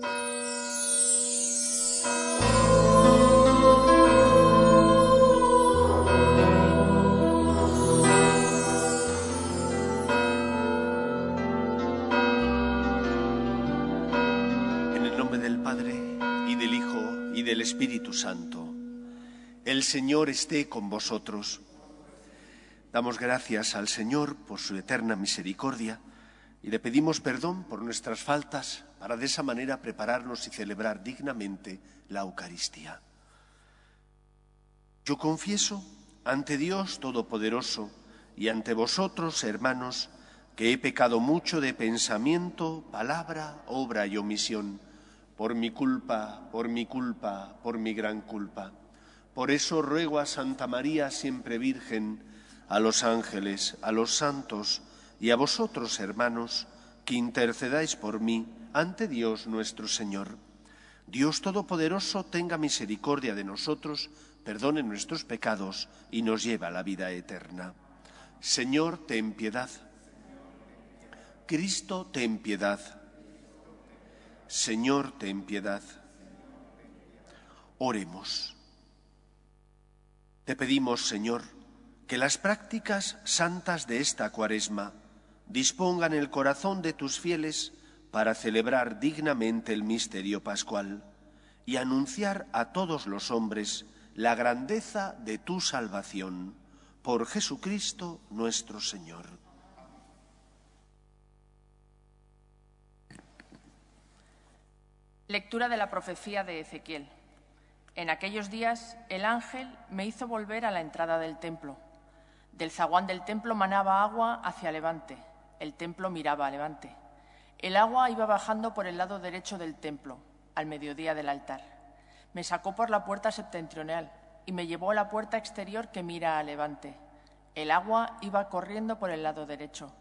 En el nombre del Padre, y del Hijo, y del Espíritu Santo. El Señor esté con vosotros. Damos gracias al Señor por su eterna misericordia y le pedimos perdón por nuestras faltas para de esa manera prepararnos y celebrar dignamente la Eucaristía. Yo confieso ante Dios Todopoderoso y ante vosotros, hermanos, que he pecado mucho de pensamiento, palabra, obra y omisión, por mi culpa, por mi culpa, por mi gran culpa. Por eso ruego a Santa María, siempre Virgen, a los ángeles, a los santos y a vosotros, hermanos, que intercedáis por mí ante Dios nuestro Señor. Dios Todopoderoso tenga misericordia de nosotros, perdone nuestros pecados y nos lleve a la vida eterna. Señor, ten piedad. Cristo, ten piedad. Señor, ten piedad. Oremos. Te pedimos, Señor, que las prácticas santas de esta cuaresma dispongan el corazón de tus fieles para celebrar dignamente el misterio pascual y anunciar a todos los hombres la grandeza de tu salvación por Jesucristo nuestro Señor. Lectura de la profecía de Ezequiel. En aquellos días el ángel me hizo volver a la entrada del templo. Del zaguán del templo manaba agua hacia levante. El templo miraba a levante. El agua iba bajando por el lado derecho del templo, al mediodía del altar. Me sacó por la puerta septentrional y me llevó a la puerta exterior que mira a levante. El agua iba corriendo por el lado derecho.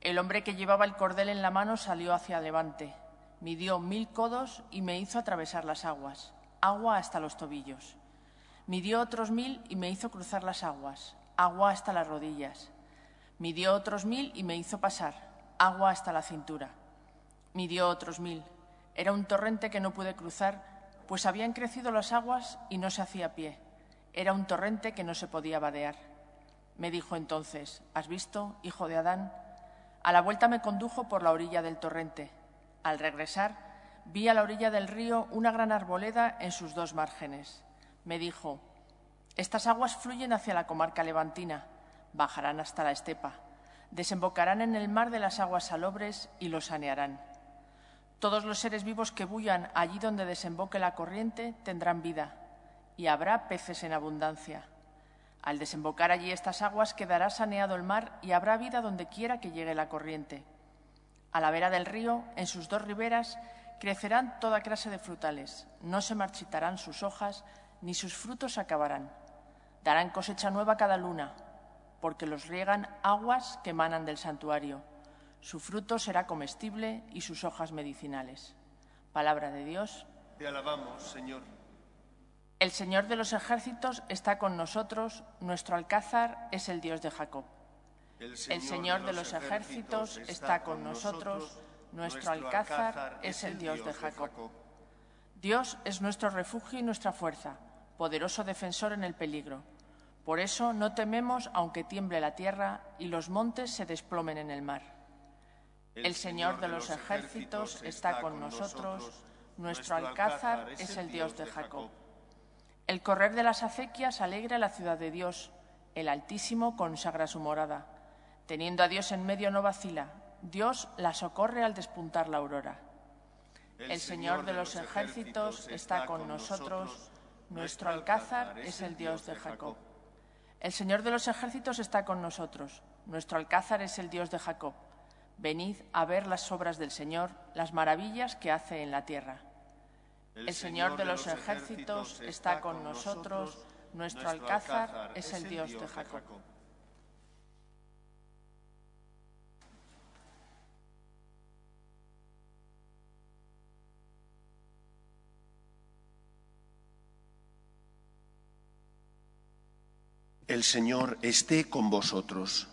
El hombre que llevaba el cordel en la mano salió hacia levante midió mil codos y me hizo atravesar las aguas, agua hasta los tobillos. Midió otros mil y me hizo cruzar las aguas, agua hasta las rodillas. Midió otros mil y me hizo pasar, agua hasta la cintura. Midió otros mil. Era un torrente que no pude cruzar, pues habían crecido las aguas y no se hacía pie. Era un torrente que no se podía vadear. Me dijo entonces, ¿has visto, hijo de Adán? A la vuelta me condujo por la orilla del torrente al regresar, vi a la orilla del río una gran arboleda en sus dos márgenes. Me dijo, estas aguas fluyen hacia la comarca levantina, bajarán hasta la estepa, desembocarán en el mar de las aguas salobres y lo sanearán. Todos los seres vivos que bullan allí donde desemboque la corriente tendrán vida, y habrá peces en abundancia. Al desembocar allí estas aguas quedará saneado el mar y habrá vida donde quiera que llegue la corriente. A la vera del río, en sus dos riberas, crecerán toda clase de frutales, no se marchitarán sus hojas, ni sus frutos acabarán. Darán cosecha nueva cada luna, porque los riegan aguas que emanan del santuario. Su fruto será comestible y sus hojas medicinales. Palabra de Dios. Te alabamos, Señor. El Señor de los ejércitos está con nosotros, nuestro alcázar es el Dios de Jacob. El Señor de los ejércitos está con nosotros, nuestro alcázar es el Dios de Jacob. Dios es nuestro refugio y nuestra fuerza, poderoso defensor en el peligro. Por eso no tememos aunque tiemble la tierra y los montes se desplomen en el mar. El Señor de los ejércitos está con nosotros, nuestro alcázar es el Dios de Jacob. El correr de las acequias alegra la ciudad de Dios, el Altísimo consagra su morada. Teniendo a Dios en medio no vacila, Dios la socorre al despuntar la aurora. El Señor de los ejércitos está con nosotros, nuestro alcázar es el Dios de Jacob. El Señor de los ejércitos está con nosotros, nuestro alcázar es el Dios de Jacob. Venid a ver las obras del Señor, las maravillas que hace en la tierra. El Señor de los ejércitos está con nosotros, nuestro alcázar es el Dios de Jacob. El Señor esté con vosotros.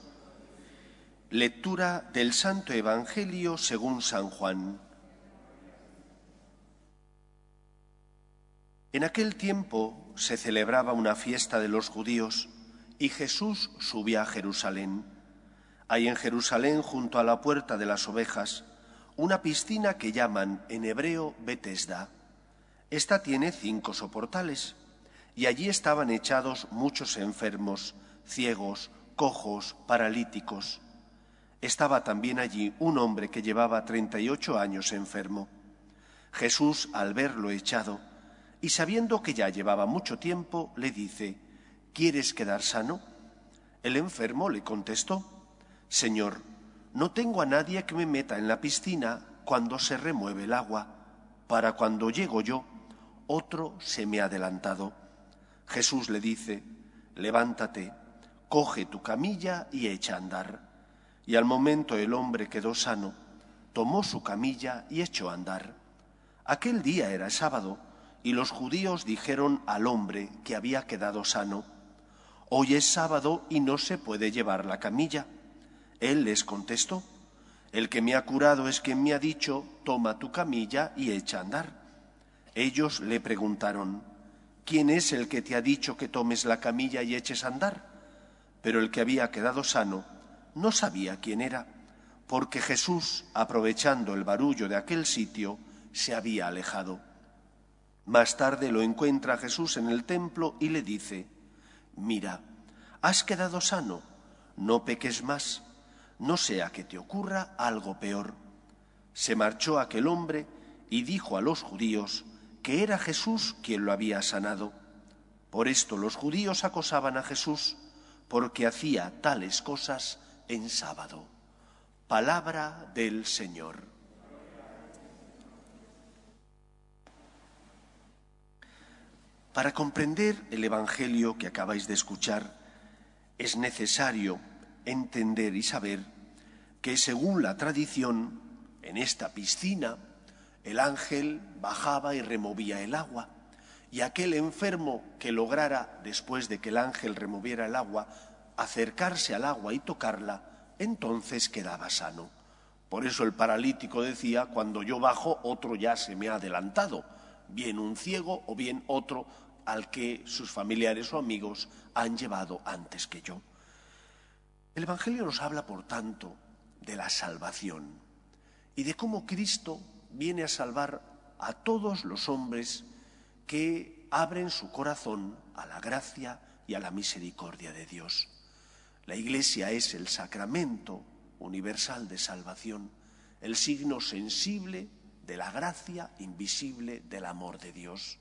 Lectura del Santo Evangelio según San Juan. En aquel tiempo se celebraba una fiesta de los judíos y Jesús subía a Jerusalén. Hay en Jerusalén, junto a la puerta de las ovejas, una piscina que llaman en hebreo Betesda. Esta tiene cinco soportales y allí estaban echados muchos enfermos, ciegos, cojos, paralíticos. Estaba también allí un hombre que llevaba treinta y ocho años enfermo. Jesús, al verlo echado, y sabiendo que ya llevaba mucho tiempo, le dice, ¿Quieres quedar sano? El enfermo le contestó, Señor, no tengo a nadie que me meta en la piscina cuando se remueve el agua. Para cuando llego yo, otro se me ha adelantado. Jesús le dice, levántate, coge tu camilla y echa a andar. Y al momento el hombre quedó sano, tomó su camilla y echó a andar. Aquel día era sábado, y los judíos dijeron al hombre que había quedado sano, Hoy es sábado y no se puede llevar la camilla. Él les contestó, El que me ha curado es quien me ha dicho, Toma tu camilla y echa a andar. Ellos le preguntaron, ¿quién es el que te ha dicho que tomes la camilla y eches a andar? Pero el que había quedado sano no sabía quién era, porque Jesús, aprovechando el barullo de aquel sitio, se había alejado. Más tarde lo encuentra Jesús en el templo y le dice, mira, has quedado sano, no peques más, no sea que te ocurra algo peor. Se marchó aquel hombre y dijo a los judíos que era Jesús quien lo había sanado. Por esto los judíos acosaban a Jesús porque hacía tales cosas en sábado. Palabra del Señor. Para comprender el Evangelio que acabáis de escuchar, es necesario entender y saber que según la tradición, en esta piscina, el ángel bajaba y removía el agua, y aquel enfermo que lograra, después de que el ángel removiera el agua, acercarse al agua y tocarla, entonces quedaba sano. Por eso el paralítico decía, cuando yo bajo, otro ya se me ha adelantado, bien un ciego o bien otro al que sus familiares o amigos han llevado antes que yo. El Evangelio nos habla, por tanto, de la salvación y de cómo Cristo viene a salvar a todos los hombres que abren su corazón a la gracia y a la misericordia de Dios. La Iglesia es el sacramento universal de salvación, el signo sensible de la gracia invisible del amor de Dios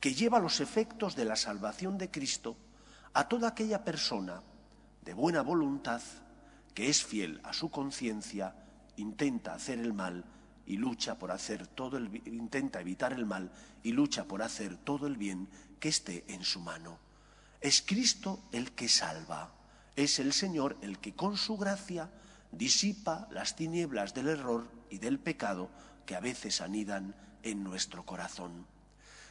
que lleva los efectos de la salvación de Cristo a toda aquella persona de buena voluntad que es fiel a su conciencia, intenta hacer el mal y lucha por hacer todo el intenta evitar el mal y lucha por hacer todo el bien que esté en su mano. Es Cristo el que salva, es el Señor el que con su gracia disipa las tinieblas del error y del pecado que a veces anidan en nuestro corazón.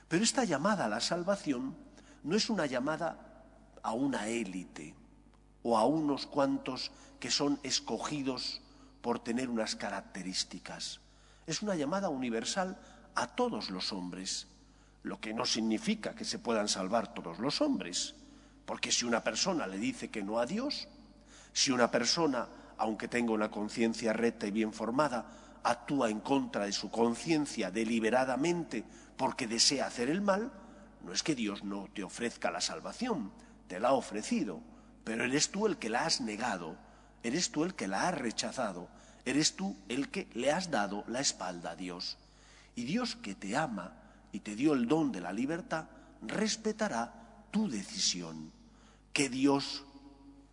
Pero esta llamada a la salvación no es una llamada a una élite o a unos cuantos que son escogidos por tener unas características. Es una llamada universal a todos los hombres, lo que no significa que se puedan salvar todos los hombres, porque si una persona le dice que no a Dios, si una persona, aunque tenga una conciencia recta y bien formada, actúa en contra de su conciencia deliberadamente porque desea hacer el mal, no es que Dios no te ofrezca la salvación, te la ha ofrecido, pero eres tú el que la has negado, eres tú el que la has rechazado, eres tú el que le has dado la espalda a Dios. Y Dios que te ama y te dio el don de la libertad, respetará tu decisión. ¿Qué Dios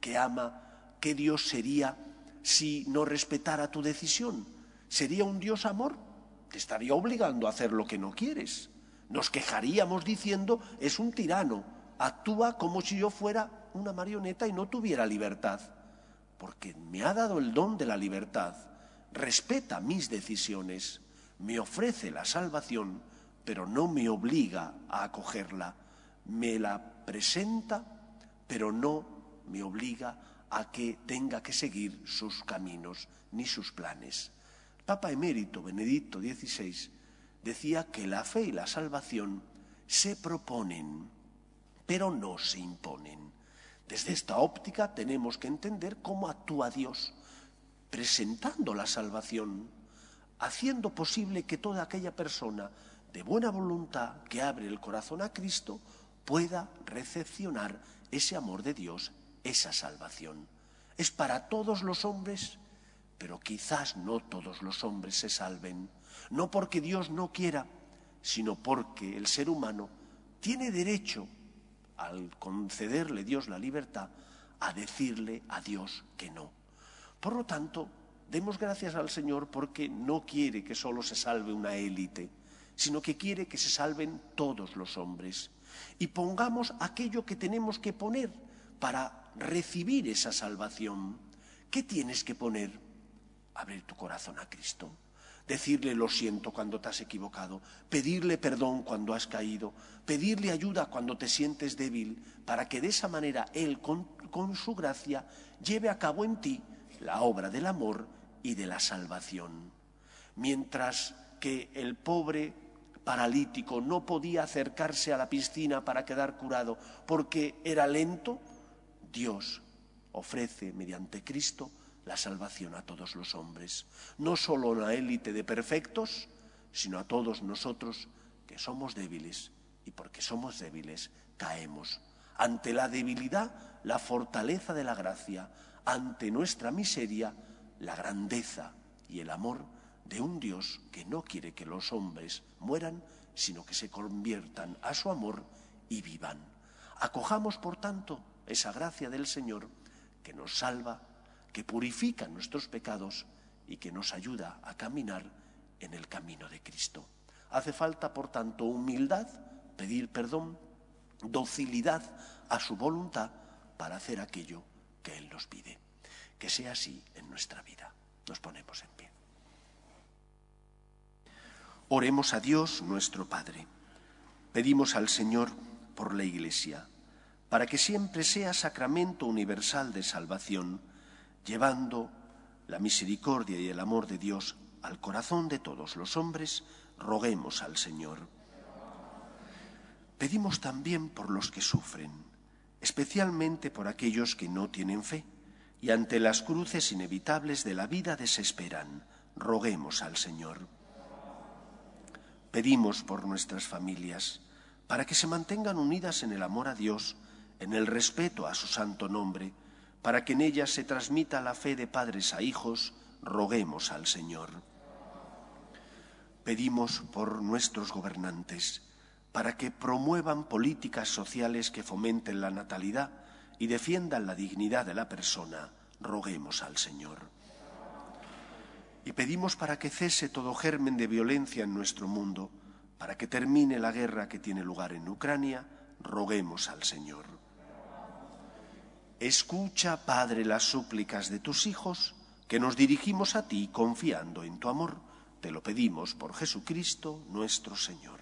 que ama, qué Dios sería si no respetara tu decisión? ¿Sería un Dios amor? te estaría obligando a hacer lo que no quieres. Nos quejaríamos diciendo, es un tirano, actúa como si yo fuera una marioneta y no tuviera libertad, porque me ha dado el don de la libertad, respeta mis decisiones, me ofrece la salvación, pero no me obliga a acogerla, me la presenta, pero no me obliga a que tenga que seguir sus caminos ni sus planes. Papa emérito Benedicto XVI decía que la fe y la salvación se proponen, pero no se imponen. Desde esta óptica tenemos que entender cómo actúa Dios, presentando la salvación, haciendo posible que toda aquella persona de buena voluntad que abre el corazón a Cristo pueda recepcionar ese amor de Dios, esa salvación. Es para todos los hombres, pero quizás no todos los hombres se salven, no porque Dios no quiera, sino porque el ser humano tiene derecho, al concederle Dios la libertad, a decirle a Dios que no. Por lo tanto, demos gracias al Señor porque no quiere que solo se salve una élite, sino que quiere que se salven todos los hombres. Y pongamos aquello que tenemos que poner para recibir esa salvación. ¿Qué tienes que poner? Abrir tu corazón a Cristo decirle lo siento cuando te has equivocado, pedirle perdón cuando has caído, pedirle ayuda cuando te sientes débil, para que de esa manera Él, con, su gracia, lleve a cabo en ti la obra del amor y de la salvación. Mientras que el pobre paralítico no podía acercarse a la piscina para quedar curado porque era lento, Dios ofrece mediante Cristo la salvación a todos los hombres, no solo a una élite de perfectos, sino a todos nosotros que somos débiles y porque somos débiles caemos. Ante la debilidad, la fortaleza de la gracia, ante nuestra miseria, la grandeza y el amor de un Dios que no quiere que los hombres mueran, sino que se conviertan a su amor y vivan. Acojamos, por tanto, esa gracia del Señor que nos salva que purifica nuestros pecados y que nos ayuda a caminar en el camino de Cristo. Hace falta, por tanto, humildad, pedir perdón, docilidad a su voluntad para hacer aquello que Él nos pide. Que sea así en nuestra vida. Nos ponemos en pie. Oremos a Dios nuestro Padre. Pedimos al Señor por la Iglesia, para que siempre sea sacramento universal de salvación, llevando la misericordia y el amor de Dios al corazón de todos los hombres, roguemos al Señor. Pedimos también por los que sufren, especialmente por aquellos que no tienen fe y ante las cruces inevitables de la vida desesperan. Roguemos al Señor. Pedimos por nuestras familias, para que se mantengan unidas en el amor a Dios, en el respeto a su santo nombre, para que en ellas se transmita la fe de padres a hijos, roguemos al Señor. Pedimos por nuestros gobernantes, para que promuevan políticas sociales que fomenten la natalidad y defiendan la dignidad de la persona, roguemos al Señor. Y pedimos para que cese todo germen de violencia en nuestro mundo, para que termine la guerra que tiene lugar en Ucrania, roguemos al Señor. Escucha, Padre, las súplicas de tus hijos, que nos dirigimos a ti confiando en tu amor. Te lo pedimos por Jesucristo nuestro Señor.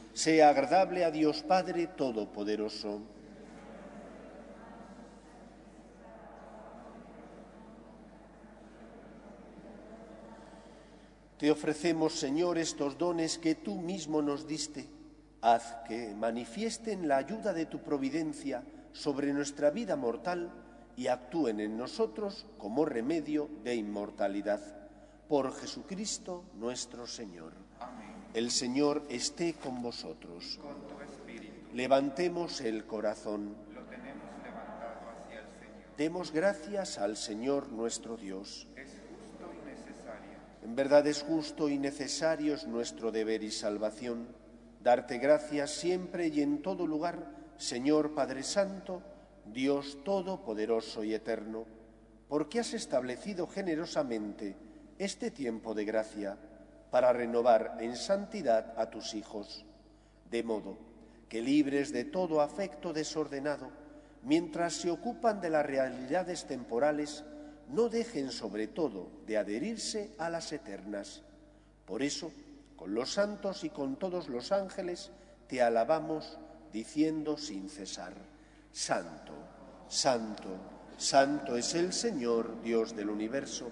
sea agradable a Dios Padre Todopoderoso. Te ofrecemos, Señor, estos dones que tú mismo nos diste. Haz que manifiesten la ayuda de tu providencia sobre nuestra vida mortal y actúen en nosotros como remedio de inmortalidad. Por Jesucristo nuestro Señor. El Señor esté con vosotros. Levantemos el corazón. Lo tenemos levantado hacia el Señor. Demos gracias al Señor nuestro Dios. Es justo y necesario. En verdad es justo y necesario es nuestro deber y salvación darte gracias siempre y en todo lugar, Señor Padre Santo, Dios Todopoderoso y Eterno, porque has establecido generosamente este tiempo de gracia para renovar en santidad a tus hijos, de modo que libres de todo afecto desordenado, mientras se ocupan de las realidades temporales, no dejen sobre todo de adherirse a las eternas. Por eso, con los santos y con todos los ángeles, te alabamos diciendo sin cesar, Santo, Santo, Santo es el Señor, Dios del universo.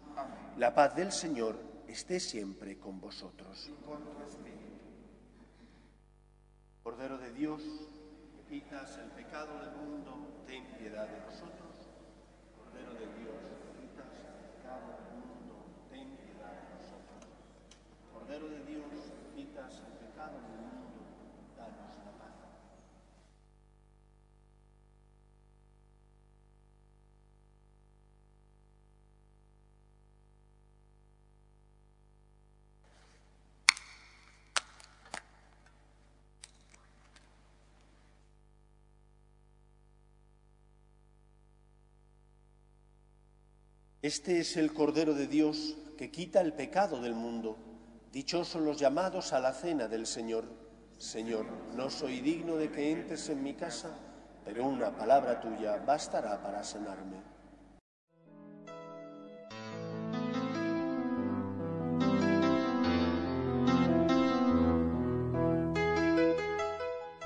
la paz del Señor esté siempre con vosotros. Cordero de Dios, que quitas el pecado del mundo, ten piedad de nosotros. Cordero de Dios, que quitas el pecado del mundo, ten piedad de nosotros. Cordero de Dios, Este es el Cordero de Dios que quita el pecado del mundo. Dichosos los llamados a la cena del Señor. Señor, no soy digno de que entres en mi casa, pero una palabra tuya bastará para sanarme.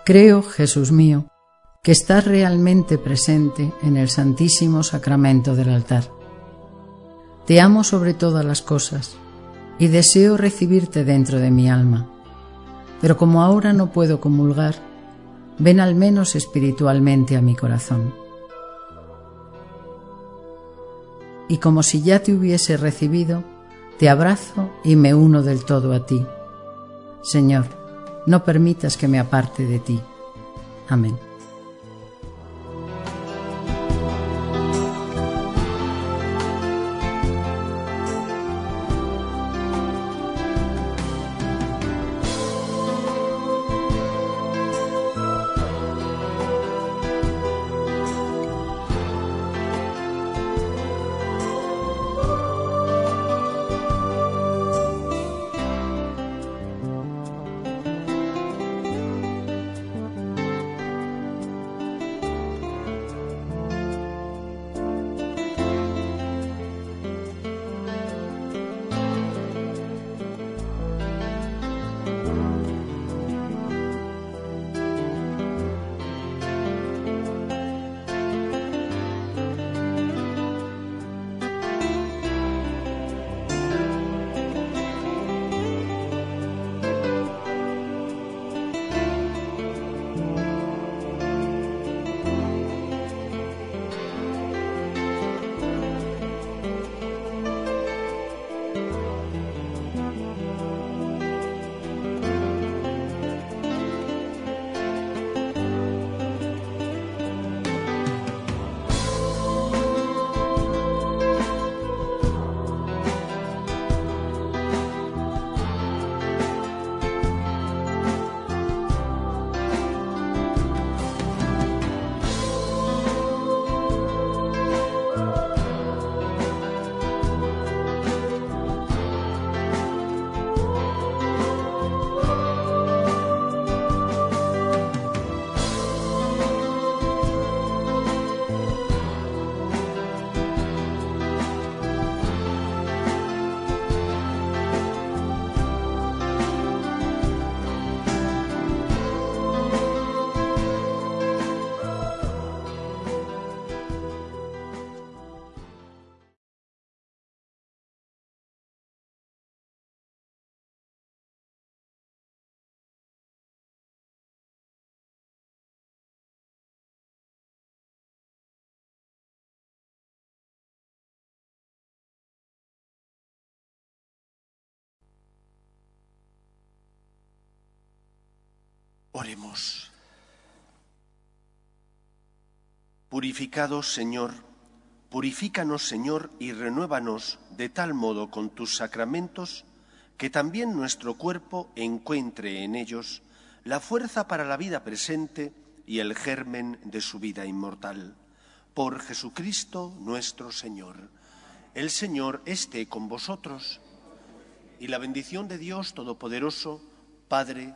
Creo, Jesús mío, que estás realmente presente en el Santísimo Sacramento del altar. Te amo sobre todas las cosas y deseo recibirte dentro de mi alma. Pero como ahora no puedo comulgar, ven al menos espiritualmente a mi corazón. Y como si ya te hubiese recibido, te abrazo y me uno del todo a ti. Señor, no permitas que me aparte de ti. Amén. Oremos. Purificados, Señor, purifícanos, Señor, y renuévanos de tal modo con tus sacramentos que también nuestro cuerpo encuentre en ellos la fuerza para la vida presente y el germen de su vida inmortal. Por Jesucristo nuestro Señor. El Señor esté con vosotros y la bendición de Dios Todopoderoso, Padre,